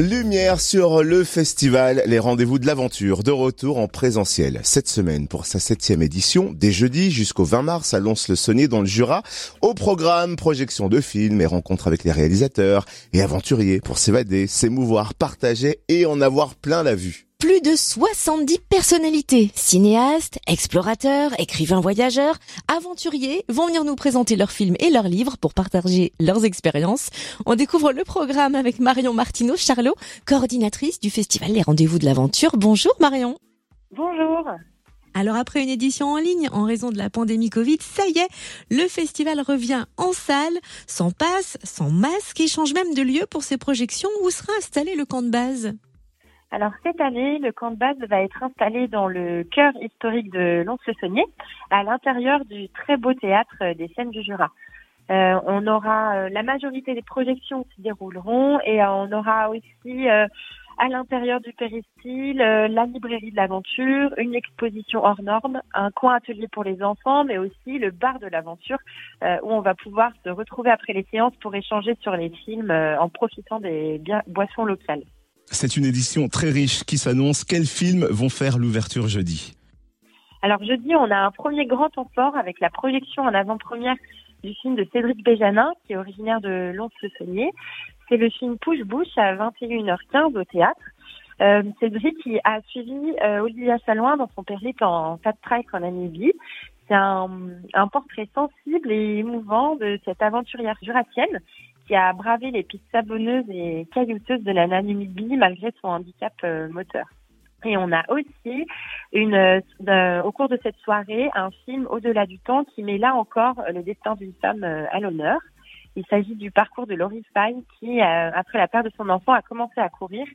Lumière sur le festival Les Rendez-vous de l'Aventure, de retour en présentiel cette semaine pour sa septième édition, dès jeudi jusqu'au 20 mars à Lons-le-Saunier dans le Jura. Au programme, projection de films et rencontres avec les réalisateurs et aventuriers pour s'évader, s'émouvoir, partager et en avoir plein la vue plus de 70 personnalités, cinéastes, explorateurs, écrivains voyageurs, aventuriers vont venir nous présenter leurs films et leurs livres pour partager leurs expériences. On découvre le programme avec Marion Martineau Charlot, coordinatrice du festival Les Rendez-vous de l'Aventure. Bonjour Marion. Bonjour. Alors après une édition en ligne en raison de la pandémie Covid, ça y est, le festival revient en salle, sans passe, sans masque et change même de lieu pour ses projections. Où sera installé le camp de base alors cette année, le camp de base va être installé dans le cœur historique de Lons-le-Saunier, à l'intérieur du très beau théâtre des Scènes du Jura. Euh, on aura euh, la majorité des projections qui dérouleront et euh, on aura aussi à l'intérieur du péristyle la librairie de l'aventure, une exposition hors norme, un coin atelier pour les enfants, mais aussi le bar de l'aventure où on va pouvoir se retrouver après les séances pour échanger sur les films en profitant des boissons locales. C'est une édition très riche qui s'annonce. Quels films vont faire l'ouverture jeudi? Alors jeudi, on a un premier grand temps fort avec la projection en avant-première du film de Cédric Béjanin, qui est originaire de Lons-le-Saunier. C'est le film Push-Bouche à 21h15 au théâtre. Euh, Cédric qui a suivi euh, Olivia Salouin dans son périple en fat track en Namibie. C'est un, un, portrait sensible et émouvant de cette aventurière jurassienne qui a bravé les pistes sabonneuses et caillouteuses de la Namibie malgré son handicap euh, moteur. Et on a aussi une, euh, au cours de cette soirée un film Au-delà du temps qui met là encore le destin d'une femme euh, à l'honneur. Il s'agit du parcours de Laurie Fine qui, après la perte de son enfant, a commencé à courir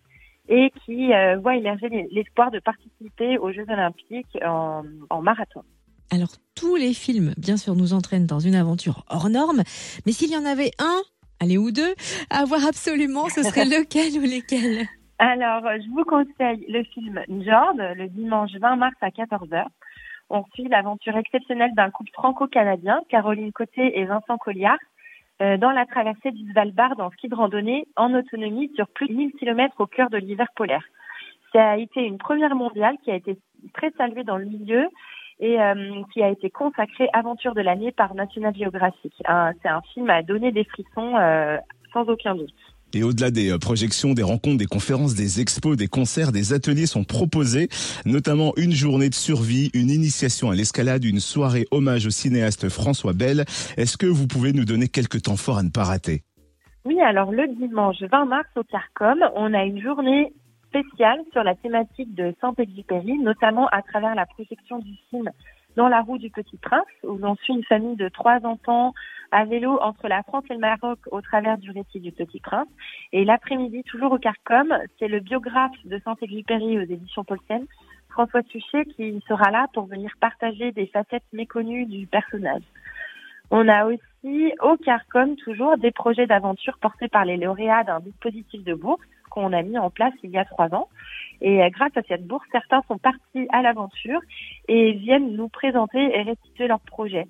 et qui voit émerger l'espoir de participer aux Jeux olympiques en, en marathon. Alors tous les films, bien sûr, nous entraînent dans une aventure hors norme, mais s'il y en avait un allez, ou deux, à voir absolument, ce serait lequel ou lesquels Alors, je vous conseille le film Njord, le dimanche 20 mars à 14h. On suit l'aventure exceptionnelle d'un couple franco-canadien, Caroline Côté et Vincent Colliard, euh, dans la traversée du Svalbard en ski de randonnée en autonomie sur plus de 1000 km au cœur de l'hiver polaire. Ça a été une première mondiale qui a été très saluée dans le milieu et euh, qui a été consacré Aventure de l'année par National Geographic. C'est un film à donner des frissons euh, sans aucun doute. Et au-delà des euh, projections, des rencontres, des conférences, des expos, des concerts, des ateliers sont proposés, notamment une journée de survie, une initiation à l'escalade, une soirée hommage au cinéaste François Bell. Est-ce que vous pouvez nous donner quelques temps forts à ne pas rater? Oui, alors le dimanche 20 mars au Carcom, on a une journée spéciale sur la thématique de Saint-Exupéry, notamment à travers la projection du film Dans la roue du Petit Prince, où l'on suit une famille de trois enfants à vélo entre la France et le Maroc au travers du récit du Petit Prince. Et l'après-midi, toujours au Carcom, c'est le biographe de Saint-Exupéry aux éditions Paulsen, François Tuchet, qui sera là pour venir partager des facettes méconnues du personnage. On a aussi au CARCOM toujours des projets d'aventure portés par les lauréats d'un dispositif de bourse qu'on a mis en place il y a trois ans. Et euh, grâce à cette bourse, certains sont partis à l'aventure et viennent nous présenter et restituer leurs projets.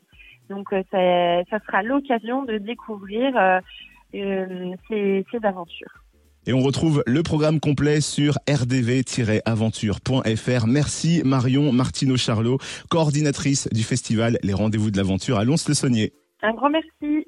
Donc euh, ça, ça sera l'occasion de découvrir euh, ces, ces aventures. Et on retrouve le programme complet sur rdv-aventure.fr. Merci Marion Martineau Charlot, coordinatrice du festival Les Rendez-vous de l'Aventure à Lons-le-Saunier. Un grand merci.